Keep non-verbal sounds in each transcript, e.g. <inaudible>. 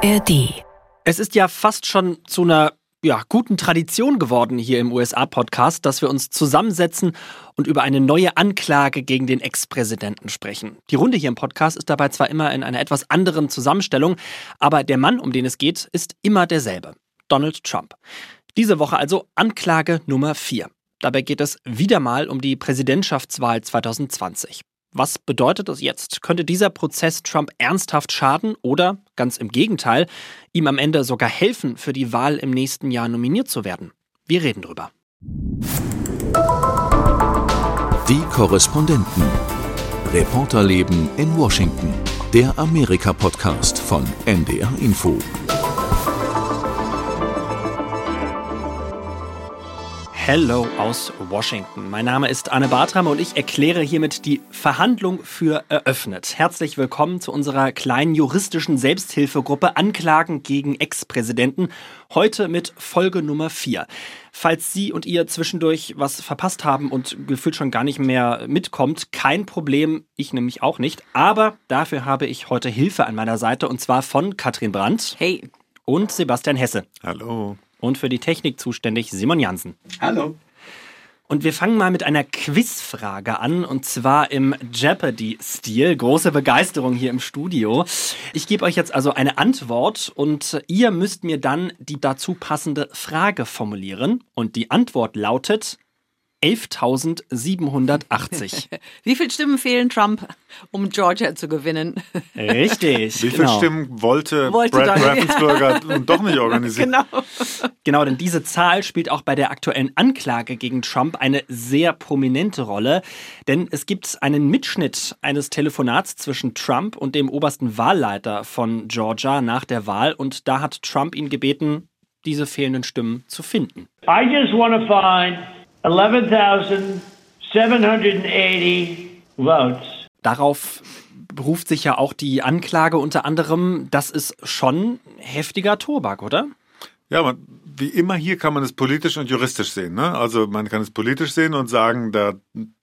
ARD. Es ist ja fast schon zu einer ja, guten Tradition geworden hier im USA-Podcast, dass wir uns zusammensetzen und über eine neue Anklage gegen den Ex-Präsidenten sprechen. Die Runde hier im Podcast ist dabei zwar immer in einer etwas anderen Zusammenstellung, aber der Mann, um den es geht, ist immer derselbe. Donald Trump. Diese Woche also Anklage Nummer 4. Dabei geht es wieder mal um die Präsidentschaftswahl 2020. Was bedeutet das jetzt? Könnte dieser Prozess Trump ernsthaft schaden oder, ganz im Gegenteil, ihm am Ende sogar helfen, für die Wahl im nächsten Jahr nominiert zu werden? Wir reden drüber. Die Korrespondenten. Reporterleben in Washington. Der Amerika-Podcast von NDR Info. Hello aus Washington. Mein Name ist Anne Bartram und ich erkläre hiermit die Verhandlung für eröffnet. Herzlich willkommen zu unserer kleinen juristischen Selbsthilfegruppe Anklagen gegen Ex-Präsidenten. Heute mit Folge Nummer 4. Falls Sie und ihr zwischendurch was verpasst haben und gefühlt schon gar nicht mehr mitkommt, kein Problem, ich nämlich auch nicht. Aber dafür habe ich heute Hilfe an meiner Seite und zwar von Katrin Brandt. Hey. Und Sebastian Hesse. Hallo und für die Technik zuständig Simon Jansen. Hallo. Und wir fangen mal mit einer Quizfrage an und zwar im Jeopardy-Stil. Große Begeisterung hier im Studio. Ich gebe euch jetzt also eine Antwort und ihr müsst mir dann die dazu passende Frage formulieren. Und die Antwort lautet 11.780. <laughs> Wie viele Stimmen fehlen Trump, um Georgia zu gewinnen? Richtig. Wie viele genau. Stimmen wollte, Wollte Brad Donald- Raffensperger <laughs> doch nicht organisieren? Genau. Genau, denn diese Zahl spielt auch bei der aktuellen Anklage gegen Trump eine sehr prominente Rolle. Denn es gibt einen Mitschnitt eines Telefonats zwischen Trump und dem obersten Wahlleiter von Georgia nach der Wahl. Und da hat Trump ihn gebeten, diese fehlenden Stimmen zu finden. I just want to find 11,780 votes. Darauf beruft sich ja auch die Anklage unter anderem. Das ist schon heftiger Tobak, oder? Ja, man, wie immer hier kann man es politisch und juristisch sehen. Ne? Also man kann es politisch sehen und sagen, da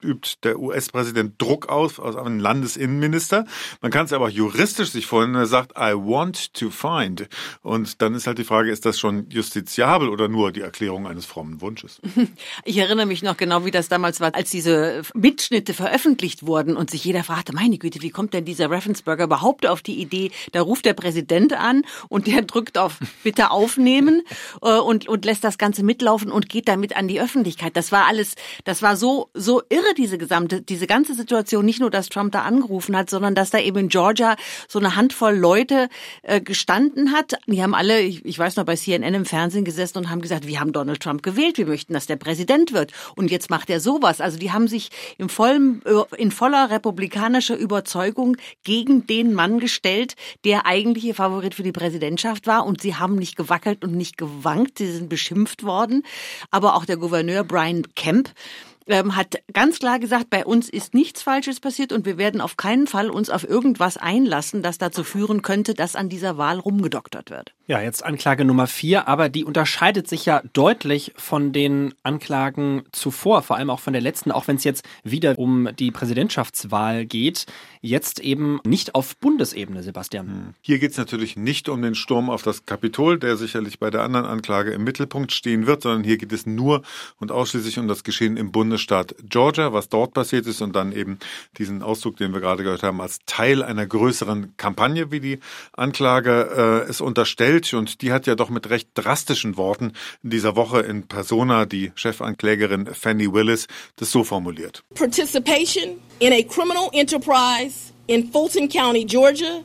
übt der US-Präsident Druck aus auf einen Landesinnenminister. Man kann es aber auch juristisch sich vorstellen, er sagt, I want to find. Und dann ist halt die Frage, ist das schon justiziabel oder nur die Erklärung eines frommen Wunsches? <laughs> Ich erinnere mich noch genau, wie das damals war, als diese Mitschnitte veröffentlicht wurden und sich jeder fragte, meine Güte, wie kommt denn dieser Raffensperger überhaupt auf die Idee? Da ruft der Präsident an und der drückt auf Bitte aufnehmen <laughs> äh, und, und lässt das Ganze mitlaufen und geht damit an die Öffentlichkeit. Das war alles, das war so, so irre, diese gesamte, diese ganze Situation. Nicht nur, dass Trump da angerufen hat, sondern dass da eben in Georgia so eine Handvoll Leute äh, gestanden hat. Die haben alle, ich, ich weiß noch, bei CNN im Fernsehen gesessen und haben gesagt, wir haben Donald Trump gewählt, wir möchten, dass der Präsident wird. Und jetzt macht er sowas. Also die haben sich im vollen, äh, in voller republikanischer Überzeugung gegen den Mann gestellt, der eigentlich ihr Favorit für die Präsidentschaft war. Und sie haben nicht gewackelt und nicht gewankt. Sie sind beschimpft worden. Aber auch der Gouverneur Brian Kemp ähm, hat ganz klar gesagt, bei uns ist nichts Falsches passiert und wir werden auf keinen Fall uns auf irgendwas einlassen, das dazu führen könnte, dass an dieser Wahl rumgedoktert wird. Ja, jetzt Anklage Nummer vier, aber die unterscheidet sich ja deutlich von den Anklagen zuvor, vor allem auch von der letzten, auch wenn es jetzt wieder um die Präsidentschaftswahl geht. Jetzt eben nicht auf Bundesebene, Sebastian. Hier geht es natürlich nicht um den Sturm auf das Kapitol, der sicherlich bei der anderen Anklage im Mittelpunkt stehen wird, sondern hier geht es nur und ausschließlich um das Geschehen im Bundesstaat Georgia, was dort passiert ist und dann eben diesen Ausdruck, den wir gerade gehört haben, als Teil einer größeren Kampagne, wie die Anklage äh, es unterstellt. Und die hat ja doch mit recht drastischen Worten in dieser Woche in Persona die Chefanklägerin Fanny Willis das so formuliert. participation in a criminal enterprise in Fulton County, Georgia,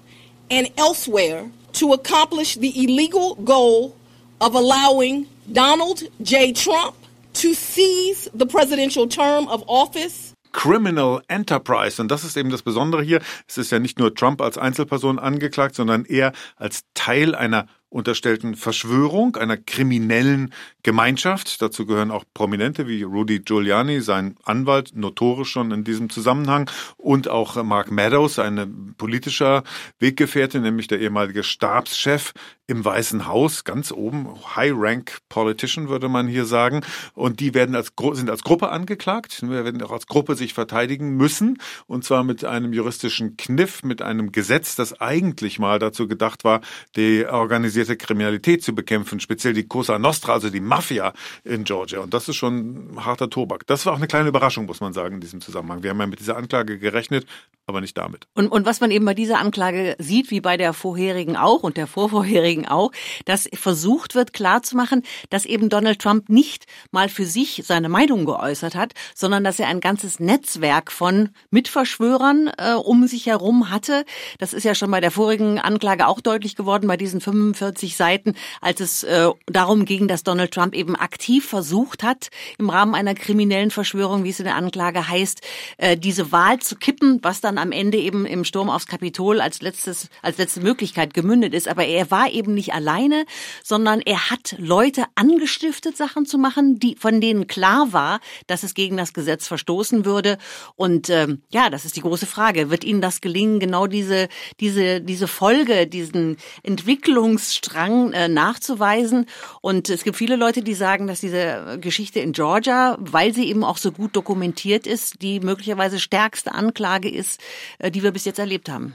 and elsewhere to accomplish the illegal goal of allowing Donald J. Trump to seize the presidential term of office Criminal Enterprise. Und das ist eben das Besondere hier. Es ist ja nicht nur Trump als Einzelperson angeklagt, sondern er als Teil einer unterstellten Verschwörung, einer kriminellen Gemeinschaft. Dazu gehören auch Prominente wie Rudy Giuliani, sein Anwalt, notorisch schon in diesem Zusammenhang, und auch Mark Meadows, eine politischer Weggefährte, nämlich der ehemalige Stabschef im Weißen Haus, ganz oben, High-Rank Politician würde man hier sagen. Und die werden als, sind als Gruppe angeklagt. Wir werden auch als Gruppe sich verteidigen müssen. Und zwar mit einem juristischen Kniff, mit einem Gesetz, das eigentlich mal dazu gedacht war, die organisierte Kriminalität zu bekämpfen, speziell die Cosa Nostra, also die Mafia in Georgia. Und das ist schon harter Tobak. Das war auch eine kleine Überraschung, muss man sagen, in diesem Zusammenhang. Wir haben ja mit dieser Anklage gerechnet, aber nicht damit. Und, und was man eben bei dieser Anklage sieht, wie bei der vorherigen auch und der vorvorherigen auch, dass versucht wird klarzumachen, dass eben Donald Trump nicht mal für sich seine Meinung geäußert hat, sondern dass er ein ganzes Netzwerk von Mitverschwörern äh, um sich herum hatte. Das ist ja schon bei der vorigen Anklage auch deutlich geworden, bei diesen 45 Seiten, als es äh, darum ging, dass Donald Trump eben aktiv versucht hat, im Rahmen einer kriminellen Verschwörung, wie es in der Anklage heißt, äh, diese Wahl zu kippen, was dann am Ende eben im Sturm aufs Kapitol als letztes, als letzte Möglichkeit gemündet ist. Aber er war eben nicht alleine, sondern er hat Leute angestiftet, Sachen zu machen, die, von denen klar war, dass es gegen das Gesetz verstoßen würde. Und ähm, ja, das ist die große Frage. Wird Ihnen das gelingen, genau diese, diese, diese Folge, diesen Entwicklungsstrang äh, nachzuweisen? Und es gibt viele Leute, die sagen, dass diese Geschichte in Georgia, weil sie eben auch so gut dokumentiert ist, die möglicherweise stärkste Anklage ist, äh, die wir bis jetzt erlebt haben.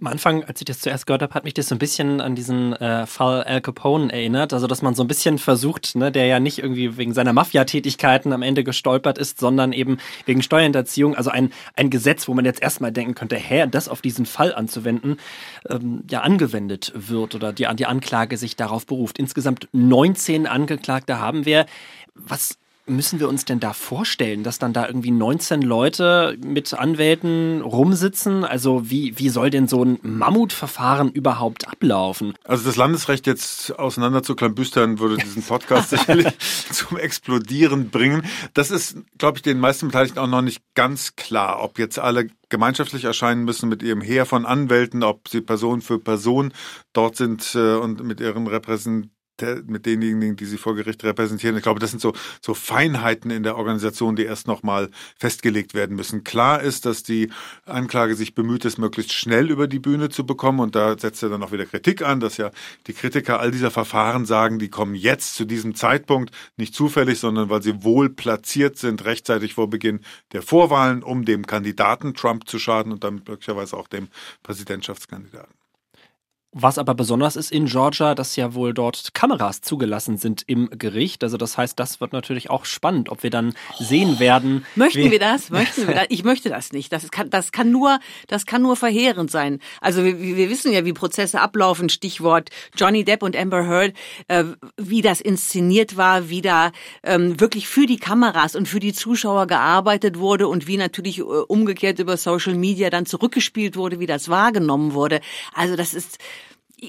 Am Anfang, als ich das zuerst gehört habe, hat mich das so ein bisschen an diesen äh, Fall Al Capone erinnert. Also, dass man so ein bisschen versucht, ne, der ja nicht irgendwie wegen seiner Mafia-Tätigkeiten am Ende gestolpert ist, sondern eben wegen Steuerhinterziehung. Also ein, ein Gesetz, wo man jetzt erstmal denken könnte, hä, das auf diesen Fall anzuwenden, ähm, ja angewendet wird oder die, die Anklage sich darauf beruft. Insgesamt 19 Angeklagte haben wir. Was müssen wir uns denn da vorstellen, dass dann da irgendwie 19 Leute mit Anwälten rumsitzen? Also wie, wie soll denn so ein Mammutverfahren überhaupt ablaufen? Also das Landesrecht jetzt auseinander zu klambüstern, würde diesen Podcast <laughs> sicherlich zum Explodieren bringen. Das ist, glaube ich, den meisten Beteiligten auch noch nicht ganz klar, ob jetzt alle gemeinschaftlich erscheinen müssen mit ihrem Heer von Anwälten, ob sie Person für Person dort sind äh, und mit ihren Repräsentanten mit denjenigen, die sie vor Gericht repräsentieren. Ich glaube, das sind so, so Feinheiten in der Organisation, die erst nochmal festgelegt werden müssen. Klar ist, dass die Anklage sich bemüht, es möglichst schnell über die Bühne zu bekommen. Und da setzt er dann auch wieder Kritik an, dass ja die Kritiker all dieser Verfahren sagen, die kommen jetzt zu diesem Zeitpunkt nicht zufällig, sondern weil sie wohl platziert sind, rechtzeitig vor Beginn der Vorwahlen, um dem Kandidaten Trump zu schaden und dann möglicherweise auch dem Präsidentschaftskandidaten. Was aber besonders ist in Georgia, dass ja wohl dort Kameras zugelassen sind im Gericht. Also das heißt, das wird natürlich auch spannend, ob wir dann sehen werden. Möchten wir das? Möchten wir das? Ich möchte das nicht. Das kann, das kann nur, das kann nur verheerend sein. Also wir, wir wissen ja, wie Prozesse ablaufen. Stichwort Johnny Depp und Amber Heard, äh, wie das inszeniert war, wie da ähm, wirklich für die Kameras und für die Zuschauer gearbeitet wurde und wie natürlich äh, umgekehrt über Social Media dann zurückgespielt wurde, wie das wahrgenommen wurde. Also das ist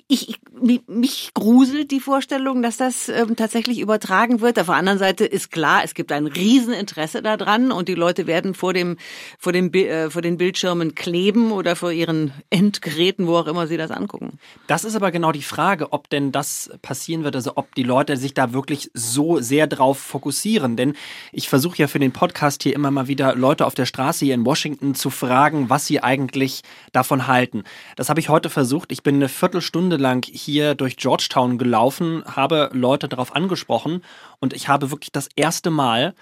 ich, mich gruselt die Vorstellung, dass das ähm, tatsächlich übertragen wird. Auf der anderen Seite ist klar, es gibt ein Rieseninteresse daran und die Leute werden vor dem vor dem äh, vor den Bildschirmen kleben oder vor ihren Endgeräten, wo auch immer sie das angucken. Das ist aber genau die Frage, ob denn das passieren wird, also ob die Leute sich da wirklich so sehr drauf fokussieren. Denn ich versuche ja für den Podcast hier immer mal wieder Leute auf der Straße hier in Washington zu fragen, was sie eigentlich davon halten. Das habe ich heute versucht. Ich bin eine Viertelstunde Stunde lang hier durch Georgetown gelaufen, habe Leute darauf angesprochen und ich habe wirklich das erste Mal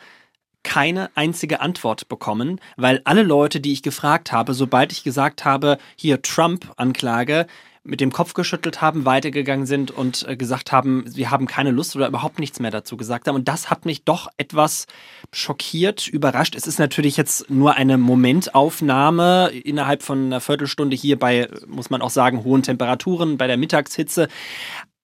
keine einzige Antwort bekommen, weil alle Leute, die ich gefragt habe, sobald ich gesagt habe, hier Trump-Anklage, mit dem Kopf geschüttelt haben, weitergegangen sind und äh, gesagt haben, sie haben keine Lust oder überhaupt nichts mehr dazu gesagt haben. Und das hat mich doch etwas schockiert, überrascht. Es ist natürlich jetzt nur eine Momentaufnahme innerhalb von einer Viertelstunde hier bei, muss man auch sagen, hohen Temperaturen, bei der Mittagshitze.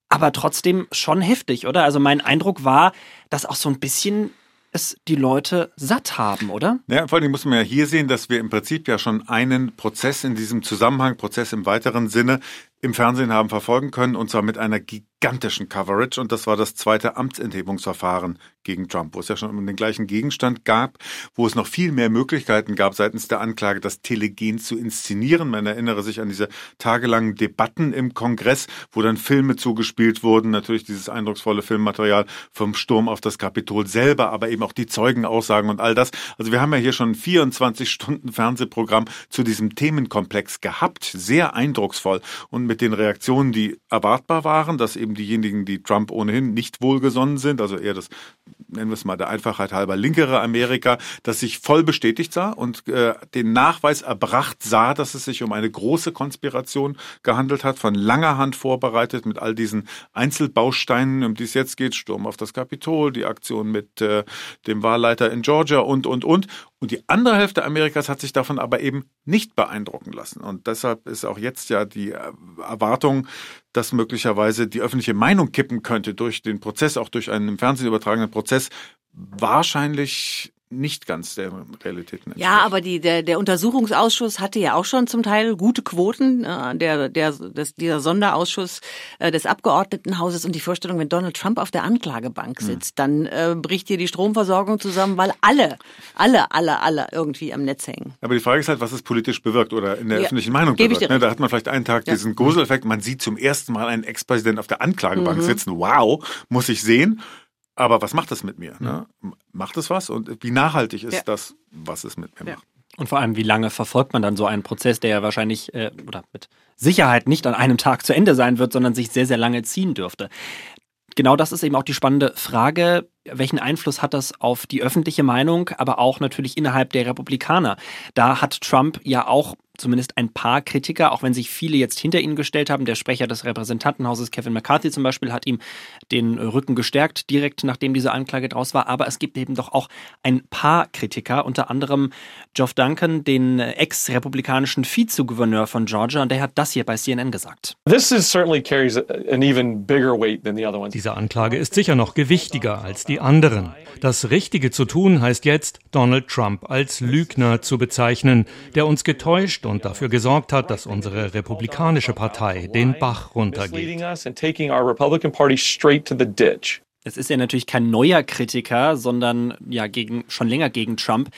Aber trotzdem schon heftig, oder? Also mein Eindruck war, dass auch so ein bisschen es die Leute satt haben, oder? Ja, vor allem muss man ja hier sehen, dass wir im Prinzip ja schon einen Prozess in diesem Zusammenhang, Prozess im weiteren Sinne, im Fernsehen haben verfolgen können, und zwar mit einer gigantischen Coverage. Und das war das zweite Amtsenthebungsverfahren gegen Trump, wo es ja schon um den gleichen Gegenstand gab, wo es noch viel mehr Möglichkeiten gab, seitens der Anklage das Telegen zu inszenieren. Man erinnere sich an diese tagelangen Debatten im Kongress, wo dann Filme zugespielt wurden, natürlich dieses eindrucksvolle Filmmaterial vom Sturm auf das Kapitol selber, aber eben auch die Zeugenaussagen und all das. Also wir haben ja hier schon 24 Stunden Fernsehprogramm zu diesem Themenkomplex gehabt, sehr eindrucksvoll und mit den Reaktionen, die erwartbar waren, dass eben diejenigen, die Trump ohnehin nicht wohlgesonnen sind, also eher das nennen wir es mal der Einfachheit halber linkere Amerika, das sich voll bestätigt sah und äh, den Nachweis erbracht sah, dass es sich um eine große Konspiration gehandelt hat, von langer Hand vorbereitet mit all diesen Einzelbausteinen, um die es jetzt geht, Sturm auf das Kapitol, die Aktion mit äh, dem Wahlleiter in Georgia und, und, und. Und die andere Hälfte Amerikas hat sich davon aber eben nicht beeindrucken lassen. Und deshalb ist auch jetzt ja die äh, Erwartung, dass möglicherweise die öffentliche Meinung kippen könnte durch den Prozess, auch durch einen im Fernsehen übertragenen Prozess, wahrscheinlich nicht ganz der Realität entspricht. Ja, aber die, der, der Untersuchungsausschuss hatte ja auch schon zum Teil gute Quoten. Äh, der, der, das, dieser Sonderausschuss äh, des Abgeordnetenhauses und die Vorstellung, wenn Donald Trump auf der Anklagebank sitzt, hm. dann äh, bricht hier die Stromversorgung zusammen, weil alle, alle, alle, alle irgendwie am Netz hängen. Aber die Frage ist halt, was es politisch bewirkt oder in der ja, öffentlichen Meinung bewirkt. Ne? Da hat man vielleicht einen Tag ja. diesen Gruseleffekt, man sieht zum ersten Mal einen Ex-Präsident auf der Anklagebank mhm. sitzen. Wow, muss ich sehen. Aber was macht das mit mir? Ne? Mhm. Macht es was? Und wie nachhaltig ist ja. das, was es mit mir ja. macht? Und vor allem, wie lange verfolgt man dann so einen Prozess, der ja wahrscheinlich äh, oder mit Sicherheit nicht an einem Tag zu Ende sein wird, sondern sich sehr, sehr lange ziehen dürfte. Genau das ist eben auch die spannende Frage. Welchen Einfluss hat das auf die öffentliche Meinung, aber auch natürlich innerhalb der Republikaner? Da hat Trump ja auch zumindest ein paar Kritiker, auch wenn sich viele jetzt hinter ihn gestellt haben. Der Sprecher des Repräsentantenhauses, Kevin McCarthy zum Beispiel, hat ihm den Rücken gestärkt, direkt nachdem diese Anklage draus war. Aber es gibt eben doch auch ein paar Kritiker, unter anderem Geoff Duncan, den ex-republikanischen Vizegouverneur von Georgia, und der hat das hier bei CNN gesagt. Diese Anklage ist sicher noch gewichtiger als die anderen. Das Richtige zu tun heißt jetzt, Donald Trump als Lügner zu bezeichnen, der uns getäuscht und dafür gesorgt hat, dass unsere republikanische Partei den Bach runtergeht. Es ist ja natürlich kein neuer Kritiker, sondern ja gegen, schon länger gegen Trump.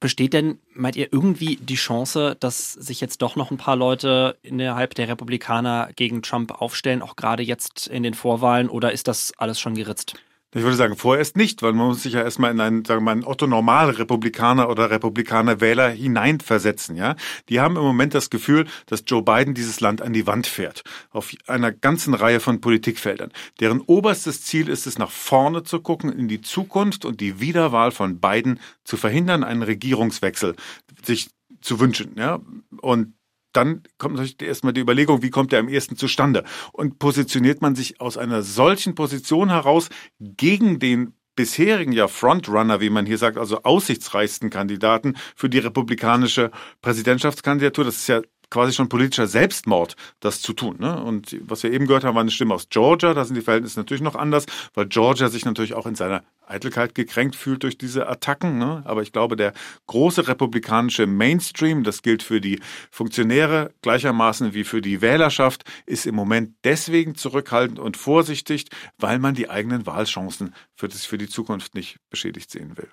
Besteht denn, meint ihr, irgendwie die Chance, dass sich jetzt doch noch ein paar Leute innerhalb der Republikaner gegen Trump aufstellen, auch gerade jetzt in den Vorwahlen, oder ist das alles schon geritzt? Ich würde sagen, vorerst nicht, weil man muss sich ja erstmal in einen, sagen wir mal, einen Otto-Normal-Republikaner oder Republikaner-Wähler hineinversetzen, ja. Die haben im Moment das Gefühl, dass Joe Biden dieses Land an die Wand fährt. Auf einer ganzen Reihe von Politikfeldern. Deren oberstes Ziel ist es, nach vorne zu gucken, in die Zukunft und die Wiederwahl von Biden zu verhindern, einen Regierungswechsel sich zu wünschen, ja. Und dann kommt natürlich erstmal die Überlegung, wie kommt der am ehesten zustande? Und positioniert man sich aus einer solchen Position heraus gegen den bisherigen ja Frontrunner, wie man hier sagt, also aussichtsreichsten Kandidaten für die republikanische Präsidentschaftskandidatur. Das ist ja quasi schon politischer Selbstmord, das zu tun. Ne? Und was wir eben gehört haben, war eine Stimme aus Georgia. Da sind die Verhältnisse natürlich noch anders, weil Georgia sich natürlich auch in seiner Eitelkeit gekränkt fühlt durch diese Attacken. Ne? Aber ich glaube, der große republikanische Mainstream, das gilt für die Funktionäre gleichermaßen wie für die Wählerschaft, ist im Moment deswegen zurückhaltend und vorsichtig, weil man die eigenen Wahlchancen für, das, für die Zukunft nicht beschädigt sehen will.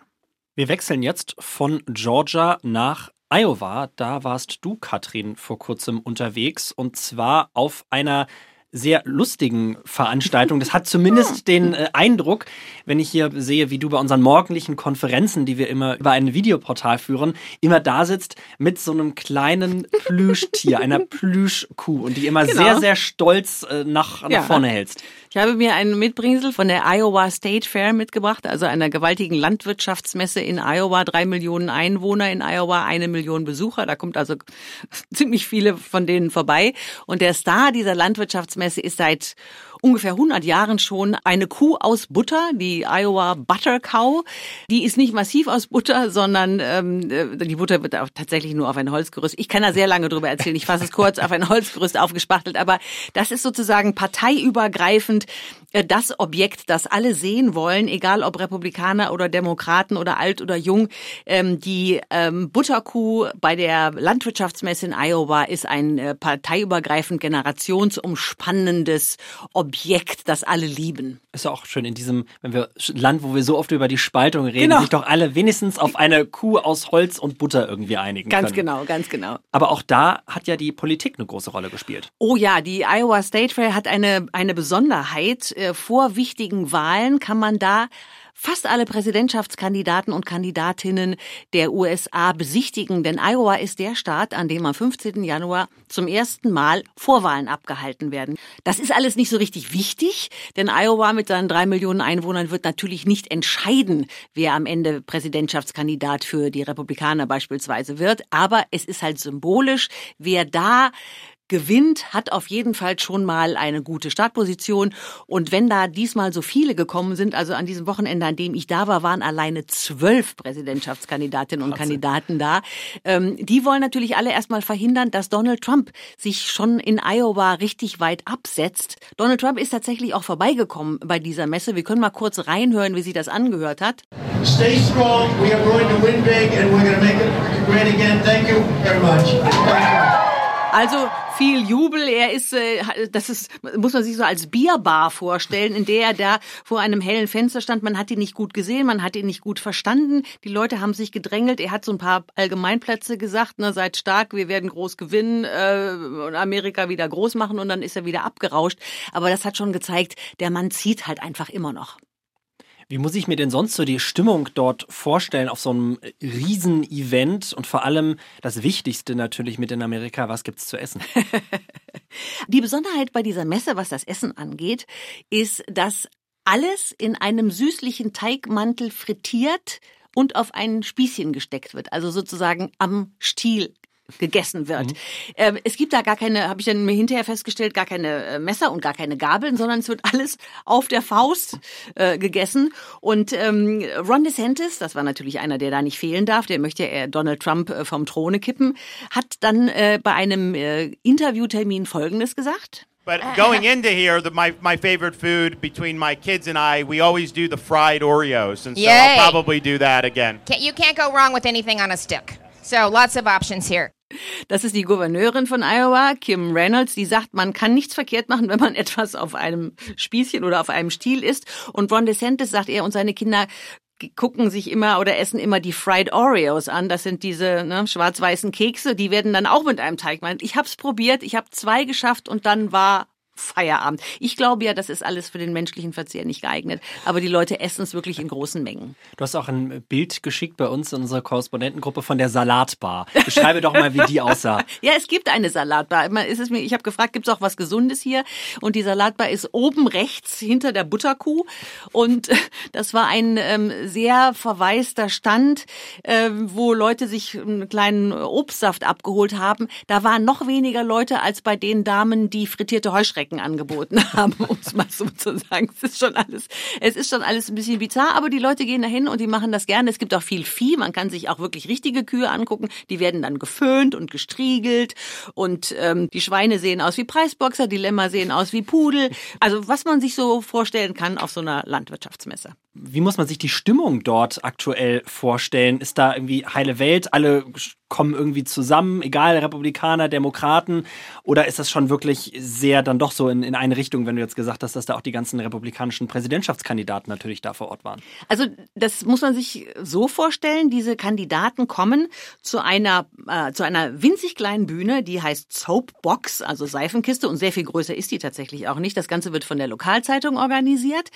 Wir wechseln jetzt von Georgia nach Iowa, da warst du, Katrin, vor kurzem unterwegs und zwar auf einer sehr lustigen Veranstaltung. Das hat zumindest <laughs> den äh, Eindruck, wenn ich hier sehe, wie du bei unseren morgendlichen Konferenzen, die wir immer über ein Videoportal führen, immer da sitzt mit so einem kleinen Plüschtier, einer <laughs> Plüschkuh und die immer genau. sehr, sehr stolz äh, nach, nach ja. vorne hältst. Ich habe mir einen Mitbringsel von der Iowa State Fair mitgebracht, also einer gewaltigen Landwirtschaftsmesse in Iowa. Drei Millionen Einwohner in Iowa, eine Million Besucher. Da kommt also <laughs> ziemlich viele von denen vorbei. Und der Star dieser Landwirtschaftsmesse ist seit ungefähr 100 Jahren schon eine Kuh aus Butter, die Iowa Butter Cow. Die ist nicht massiv aus Butter, sondern ähm, äh, die Butter wird auch tatsächlich nur auf ein Holzgerüst. Ich kann da sehr lange drüber erzählen. Ich fasse es kurz auf ein Holzgerüst aufgespachtelt, aber das ist sozusagen parteiübergreifend äh, das Objekt, das alle sehen wollen, egal ob Republikaner oder Demokraten oder alt oder jung. Ähm, die ähm, Butterkuh bei der Landwirtschaftsmesse in Iowa ist ein äh, parteiübergreifend generationsumspannendes Objekt, das alle lieben. Ist ja auch schön in diesem, wenn wir Land, wo wir so oft über die Spaltung reden, Genau. sich doch alle wenigstens auf eine Kuh aus Holz und Butter irgendwie einigen Ganz können. genau, ganz genau. Aber auch da hat ja die Politik eine große Rolle gespielt. Oh ja, die Iowa State Fair hat eine, eine Besonderheit. Äh, Vor wichtigen Wahlen kann man da fast alle Präsidentschaftskandidaten und Kandidatinnen der USA besichtigen, denn Iowa ist der Staat, an dem am 15. Januar zum ersten Mal Vorwahlen abgehalten werden. Das ist alles nicht so richtig wichtig, denn Iowa mit seinen drei Millionen Einwohnern wird natürlich nicht entscheiden, wer am Ende Präsidentschaftskandidat für die Republikaner beispielsweise wird, aber es ist halt symbolisch, wer da gewinnt, hat auf jeden Fall schon mal eine gute Startposition. Und wenn da diesmal so viele gekommen sind, also an diesem Wochenende, an dem ich da war, waren alleine zwölf Präsidentschaftskandidatinnen und Kandidaten da. Ähm, die wollen natürlich alle erstmal verhindern, dass Donald Trump sich schon in Iowa richtig weit absetzt. Donald Trump ist tatsächlich auch vorbeigekommen bei dieser Messe. Wir können mal kurz reinhören, wie sich das angehört hat. Stay strong. We are going to win big and we're going to make it great again. Thank you very much. Thank you. Also viel Jubel. Er ist, äh, das ist, muss man sich so als Bierbar vorstellen, in der er da vor einem hellen Fenster stand. Man hat ihn nicht gut gesehen, man hat ihn nicht gut verstanden. Die Leute haben sich gedrängelt. Er hat so ein paar Allgemeinplätze gesagt, ne, seid stark, wir werden groß gewinnen äh, und Amerika wieder groß machen und dann ist er wieder abgerauscht. Aber das hat schon gezeigt, der Mann zieht halt einfach immer noch. Wie muss ich mir denn sonst so die Stimmung dort vorstellen auf so einem Riesen-Event und vor allem das Wichtigste natürlich mit in Amerika, was gibt's zu essen? <laughs> Die Besonderheit bei dieser Messe, was das Essen angeht, ist, dass alles in einem süßlichen Teigmantel frittiert und auf ein Spießchen gesteckt wird, also sozusagen am Stiel gegessen wird. Ähm, es gibt da gar keine, habe ich dann mir hinterher festgestellt, gar keine äh, Messer und gar keine Gabeln, sondern es wird <laughs> alles auf der Faust äh, gegessen. Und ähm, Ron DeSantis, das war natürlich einer, der da nicht fehlen darf, der möchte ja Donald Trump äh, vom Throne kippen, hat dann äh, bei einem äh, Interviewtermin Folgendes gesagt. But going into here, the, my, my favorite food between my kids and I, we always do the fried Oreos. And so Yay. I'll probably do that again. Can't, you can't go wrong with anything on a stick. So lots of options here. Das ist die Gouverneurin von Iowa, Kim Reynolds, die sagt, man kann nichts verkehrt machen, wenn man <laughs> etwas auf einem Spießchen oder auf einem Stiel isst. Und Ron DeSantis sagt, er und seine Kinder gucken sich immer oder essen immer die Fried Oreos an. Das sind diese ne, schwarz-weißen Kekse, die werden dann auch mit einem Teig. Ich habe es probiert, ich habe zwei geschafft und dann war Feierabend. Ich glaube ja, das ist alles für den menschlichen Verzehr nicht geeignet. Aber die Leute essen es wirklich in großen Mengen. Du hast auch ein Bild geschickt bei uns in unserer Korrespondentengruppe von der Salatbar. Beschreibe doch mal, wie die aussah. <laughs> Ja, es gibt eine Salatbar. Ist es mir, ich habe gefragt, gibt es auch was Gesundes hier? Und die Salatbar ist oben rechts hinter der Butterkuh. Und äh, das war ein ähm, sehr verwaister Stand, äh, wo Leute sich einen kleinen Obstsaft abgeholt haben. Da waren noch weniger Leute als bei den Damen, die frittierte Heuschrecken angeboten <laughs> haben, um es mal so zu sagen. Es ist schon alles, es ist schon alles ein bisschen bizarr, aber die Leute gehen dahin und die machen das gerne. Es gibt auch viel Vieh. Man kann sich auch wirklich richtige Kühe angucken. Die werden dann geföhnt und gestriegelt und ähm, die Schweine sehen aus wie Preisboxer, die Lämmer sehen aus wie Pudel. Also was man sich so vorstellen kann auf so einer Landwirtschaftsmesse. Wie muss man sich die Stimmung dort aktuell vorstellen? Ist da irgendwie heile Welt? Alle kommen irgendwie zusammen, egal Republikaner, Demokraten? Oder ist das schon wirklich sehr dann doch so in, in eine Richtung, wenn du jetzt gesagt hast, dass da auch die ganzen republikanischen Präsidentschaftskandidaten natürlich da vor Ort waren? Also das muss man sich so vorstellen, diese Kandidaten kommen zu einer, äh, zu einer winzig kleinen Bühne, die heißt Soapbox, also Seifenkiste und sehr viel größer ist die tatsächlich auch nicht. Das Ganze wird von der Lokalzeitung organisiert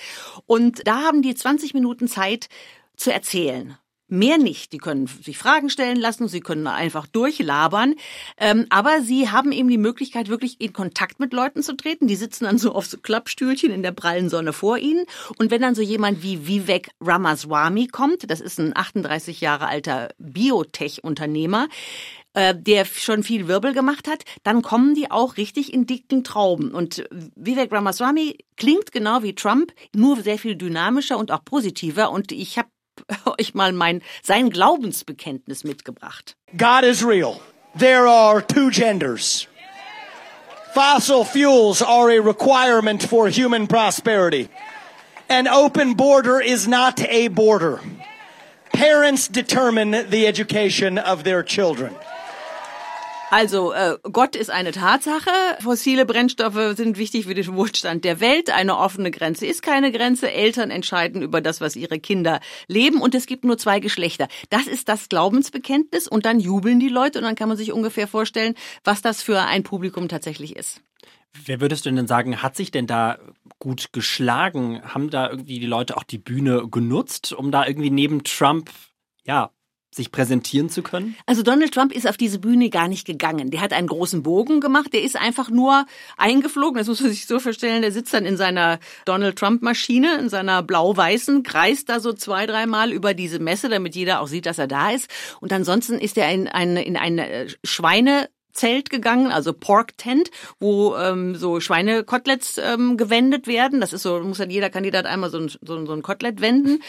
und da haben die 20 Minuten Zeit zu erzählen. Mehr nicht. Die können sich Fragen stellen lassen, sie können einfach durchlabern. Ähm, aber sie haben eben die Möglichkeit, wirklich in Kontakt mit Leuten zu treten. Die sitzen dann so auf so Klappstühlchen in der prallen Sonne vor ihnen. Und wenn dann so jemand wie Vivek Ramaswamy kommt, das ist ein 38 Jahre alter Biotech-Unternehmer, äh, der schon viel Wirbel gemacht hat, dann kommen die auch richtig in dicken Trauben. Und Vivek Ramaswamy klingt genau wie Trump, nur sehr viel dynamischer und auch positiver. Und ich habe <laughs> euch mal mein, sein Glaubensbekenntnis mitgebracht. God is real. There are two genders. Fossil fuels are a requirement for human prosperity. An open border is not a border. Parents determine the education of their children. Also äh, Gott ist eine Tatsache, fossile Brennstoffe sind wichtig für den Wohlstand der Welt, eine offene Grenze ist keine Grenze, Eltern entscheiden über das, was ihre Kinder leben und es gibt nur zwei Geschlechter. Das ist das Glaubensbekenntnis und dann jubeln die Leute und dann kann man sich ungefähr vorstellen, was das für ein Publikum tatsächlich ist. Wer würdest du denn sagen, hat sich denn da gut geschlagen? Haben da irgendwie die Leute auch die Bühne genutzt, um da irgendwie neben Trump ja, sich präsentieren zu können? Also Donald Trump ist auf diese Bühne gar nicht gegangen. Der hat einen großen Bogen gemacht. Der ist einfach nur eingeflogen. Das muss man sich so vorstellen. Der sitzt dann in seiner Donald Trump Maschine, in seiner blau-weißen, kreist da so zwei, dreimal über diese Messe, damit jeder auch sieht, dass er da ist. Und ansonsten ist er in, ein, in eine Schweine Zelt gegangen, also Pork Tent, wo ähm, so Schweinekoteletts ähm, gewendet werden. Das ist so, muss dann jeder Kandidat einmal so ein, so, so ein Kotelett wenden.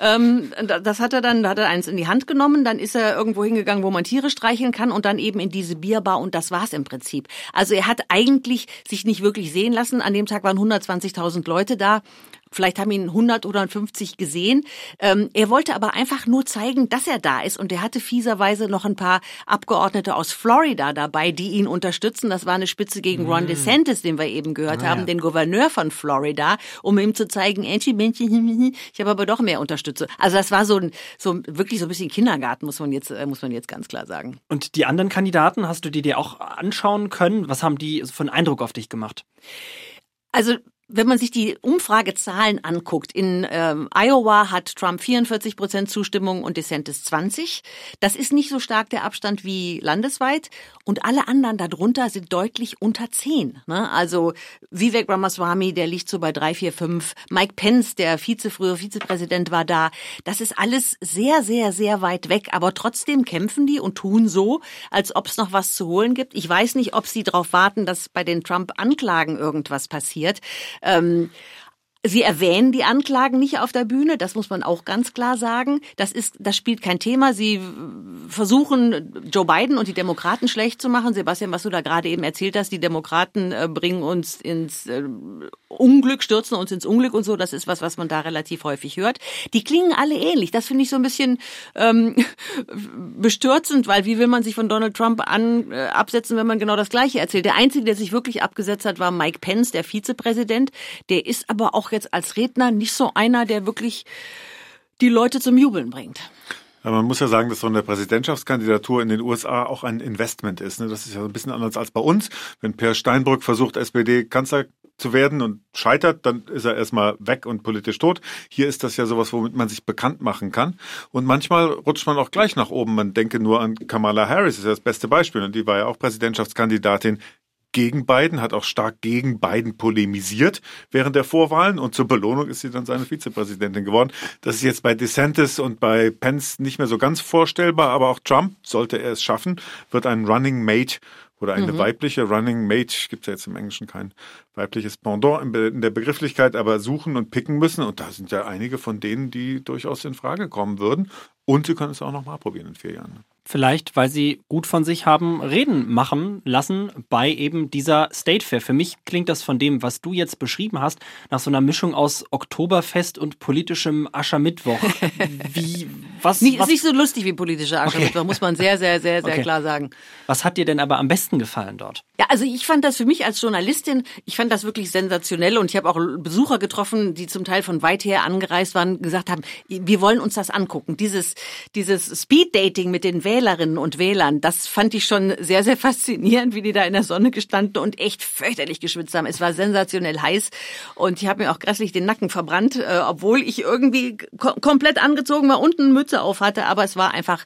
Ähm, das hat er dann, da hat er eins in die Hand genommen, dann ist er irgendwo hingegangen, wo man Tiere streicheln kann und dann eben in diese Bierbar und das war's im Prinzip. Also er hat eigentlich sich nicht wirklich sehen lassen. An dem Tag waren 120.000 Leute da. Vielleicht haben ihn 100 oder 50 gesehen. Ähm, er wollte aber einfach nur zeigen, dass er da ist. Und er hatte fieserweise noch ein paar Abgeordnete aus Florida dabei, die ihn unterstützen. Das war eine Spitze gegen Ron mm. DeSantis, den wir eben gehört ah, haben, ja. den Gouverneur von Florida, um ihm zu zeigen, ich habe aber doch mehr Unterstützer. Also das war so ein, so wirklich so ein bisschen Kindergarten, muss man jetzt, äh, muss man jetzt ganz klar sagen. Und die anderen Kandidaten, hast du die dir auch anschauen können? Was haben die für einen Eindruck auf dich gemacht? Also wenn man sich die Umfragezahlen anguckt, in ähm, Iowa hat Trump 44 Prozent Zustimmung und DeSantis 20. Das ist nicht so stark der Abstand wie landesweit. Und alle anderen darunter sind deutlich unter 10. Ne? Also Vivek Ramaswamy, der liegt so bei 3, 4, 5. Mike Pence, der Vize, frühere Vizepräsident, war da. Das ist alles sehr, sehr, sehr weit weg. Aber trotzdem kämpfen die und tun so, als ob es noch was zu holen gibt. Ich weiß nicht, ob sie darauf warten, dass bei den Trump-Anklagen irgendwas passiert. Ähm, Sie erwähnen die Anklagen nicht auf der Bühne, das muss man auch ganz klar sagen. Das ist, das spielt kein Thema. Sie versuchen, Joe Biden und die Demokraten schlecht zu machen. Sebastian, was du da gerade eben erzählt hast, die Demokraten äh, bringen uns ins äh, Unglück, stürzen uns ins Unglück und so. Das ist was, was man da relativ häufig hört. Die klingen alle ähnlich. Das finde ich so ein bisschen ähm, <laughs> bestürzend, weil wie will man sich von Donald Trump an äh, absetzen, wenn man genau das Gleiche erzählt? Der einzige, der sich wirklich abgesetzt hat, war Mike Pence, der Vizepräsident. Der ist aber auch jetzt als Redner nicht so einer, der wirklich die Leute zum Jubeln bringt. Man muss ja sagen, dass so eine Präsidentschaftskandidatur in den USA auch ein Investment ist. Ne? Das ist ja ein bisschen anders als bei uns. Wenn Per Steinbrück versucht, SPD-Kanzler zu werden und scheitert, dann ist er erstmal weg und politisch tot. Hier ist das ja sowas, womit man sich bekannt machen kann. Und manchmal rutscht man auch gleich nach oben. Man denke nur an Kamala Harris, ist ja das beste Beispiel. Und die war ja auch Präsidentschaftskandidatin gegen Biden, hat auch stark gegen Biden polemisiert während der Vorwahlen und zur Belohnung ist sie dann seine Vizepräsidentin geworden. Das ist jetzt bei DeSantis und bei Pence nicht mehr so ganz vorstellbar, aber auch Trump, sollte er es schaffen, wird ein Running Mate oder eine mhm. weibliche Running Mate, gibt es ja jetzt im Englischen kein weibliches Pendant in der Begrifflichkeit, aber suchen und picken müssen. Und da sind ja einige von denen, die durchaus in Frage kommen würden. Und sie können es auch noch mal probieren in vier Jahren. Vielleicht, weil sie gut von sich haben reden machen lassen bei eben dieser State Fair. Für mich klingt das von dem, was du jetzt beschrieben hast, nach so einer Mischung aus Oktoberfest und politischem Aschermittwoch. <laughs> Wie, was, nicht, was? Ist nicht so lustig wie politischer Aschermittwoch, okay. muss man sehr, sehr, sehr, sehr okay. klar sagen. Was hat dir denn aber am besten gefallen dort? Ja, also ich fand das für mich als Journalistin, ich fand das wirklich sensationell und ich habe auch Besucher getroffen, die zum Teil von weit her angereist waren, gesagt haben, wir wollen uns das angucken. Dieses, dieses Speed Dating mit den Wählern Wählerinnen und Wählern. Das fand ich schon sehr, sehr faszinierend, wie die da in der Sonne gestanden und echt fürchterlich geschwitzt haben. Es war sensationell heiß und ich habe mir auch grässlich den Nacken verbrannt, äh, obwohl ich irgendwie komplett angezogen war, unten Mütze auf hatte, aber es war einfach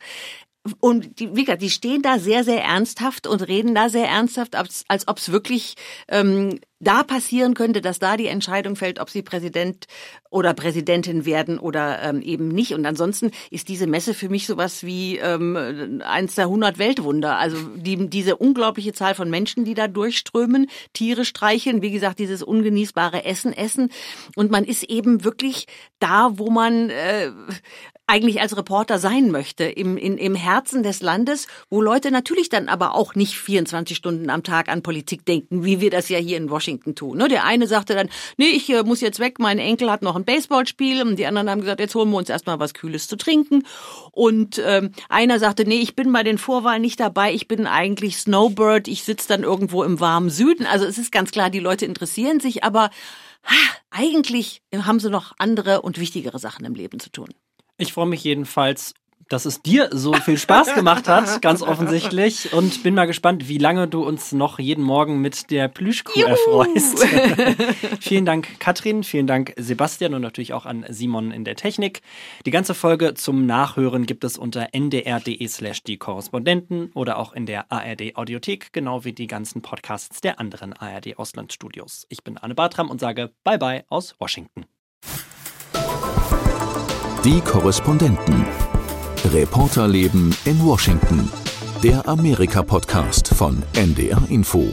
und die, wie gesagt, die stehen da sehr, sehr ernsthaft und reden da sehr ernsthaft, als, als ob es wirklich ähm, da passieren könnte, dass da die Entscheidung fällt, ob sie Präsident oder Präsidentin werden oder ähm, eben nicht. Und ansonsten ist diese Messe für mich sowas wie ähm, eins der 100 Weltwunder. Also die, diese unglaubliche Zahl von Menschen, die da durchströmen, Tiere streicheln, wie gesagt, dieses ungenießbare Essen essen. Und man ist eben wirklich da, wo man äh, eigentlich als Reporter sein möchte, im, in, im Herzen des Landes, wo Leute natürlich dann aber auch nicht 24 Stunden am Tag an Politik denken, wie wir das ja hier in Washington tun. Ne? Der eine sagte dann, nee, ich äh, muss jetzt weg, mein Enkel hat noch ein Baseballspiel. Und die anderen haben gesagt, jetzt holen wir uns erstmal was Kühles zu trinken. Und ähm, einer sagte, nee, ich bin bei den Vorwahlen nicht dabei, ich bin eigentlich Snowbird, ich sitze dann irgendwo im warmen Süden. Also es ist ganz klar, die Leute interessieren sich, aber ha, eigentlich haben sie noch andere und wichtigere Sachen im Leben zu tun. Ich freue mich jedenfalls, dass es dir so viel Spaß gemacht hat, ganz offensichtlich. Und bin mal gespannt, wie lange du uns noch jeden Morgen mit der Plüschkuh erfreust. <laughs> vielen Dank, Katrin. Vielen Dank, Sebastian und natürlich auch an Simon in der Technik. Die ganze Folge zum Nachhören gibt es unter ndr.de slash die Korrespondenten oder auch in der ARD Audiothek, genau wie die ganzen Podcasts der anderen ARD Auslandsstudios. Ich bin Anne Bartram und sage Bye bye aus Washington. Die Korrespondenten. Reporterleben in Washington. Der Amerika-Podcast von NDR Info.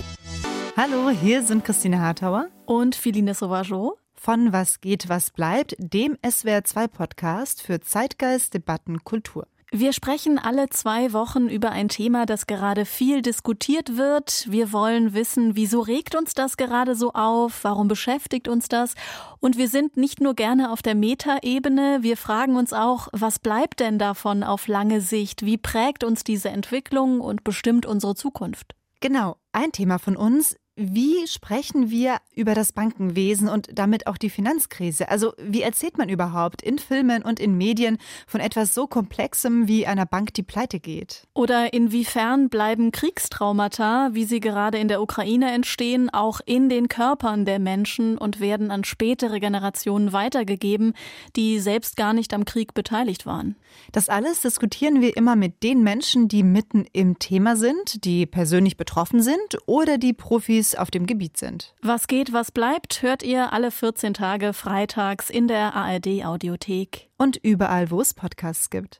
Hallo, hier sind Christine Hartauer und Philine Sauvageau von Was geht, was bleibt, dem SWR2-Podcast für Zeitgeist, Debatten, Kultur. Wir sprechen alle zwei Wochen über ein Thema, das gerade viel diskutiert wird. Wir wollen wissen, wieso regt uns das gerade so auf? Warum beschäftigt uns das? Und wir sind nicht nur gerne auf der Metaebene, wir fragen uns auch, was bleibt denn davon auf lange Sicht? Wie prägt uns diese Entwicklung und bestimmt unsere Zukunft? Genau, ein Thema von uns wie sprechen wir über das Bankenwesen und damit auch die Finanzkrise? Also wie erzählt man überhaupt in Filmen und in Medien von etwas so Komplexem wie einer Bank, die pleite geht? Oder inwiefern bleiben Kriegstraumata, wie sie gerade in der Ukraine entstehen, auch in den Körpern der Menschen und werden an spätere Generationen weitergegeben, die selbst gar nicht am Krieg beteiligt waren? Das alles diskutieren wir immer mit den Menschen, die mitten im Thema sind, die persönlich betroffen sind oder die Profis Profis auf dem Gebiet sind. Was geht, was bleibt, hört ihr alle 14 Tage freitags in der ARD Audiothek. Und überall, wo es Podcasts gibt.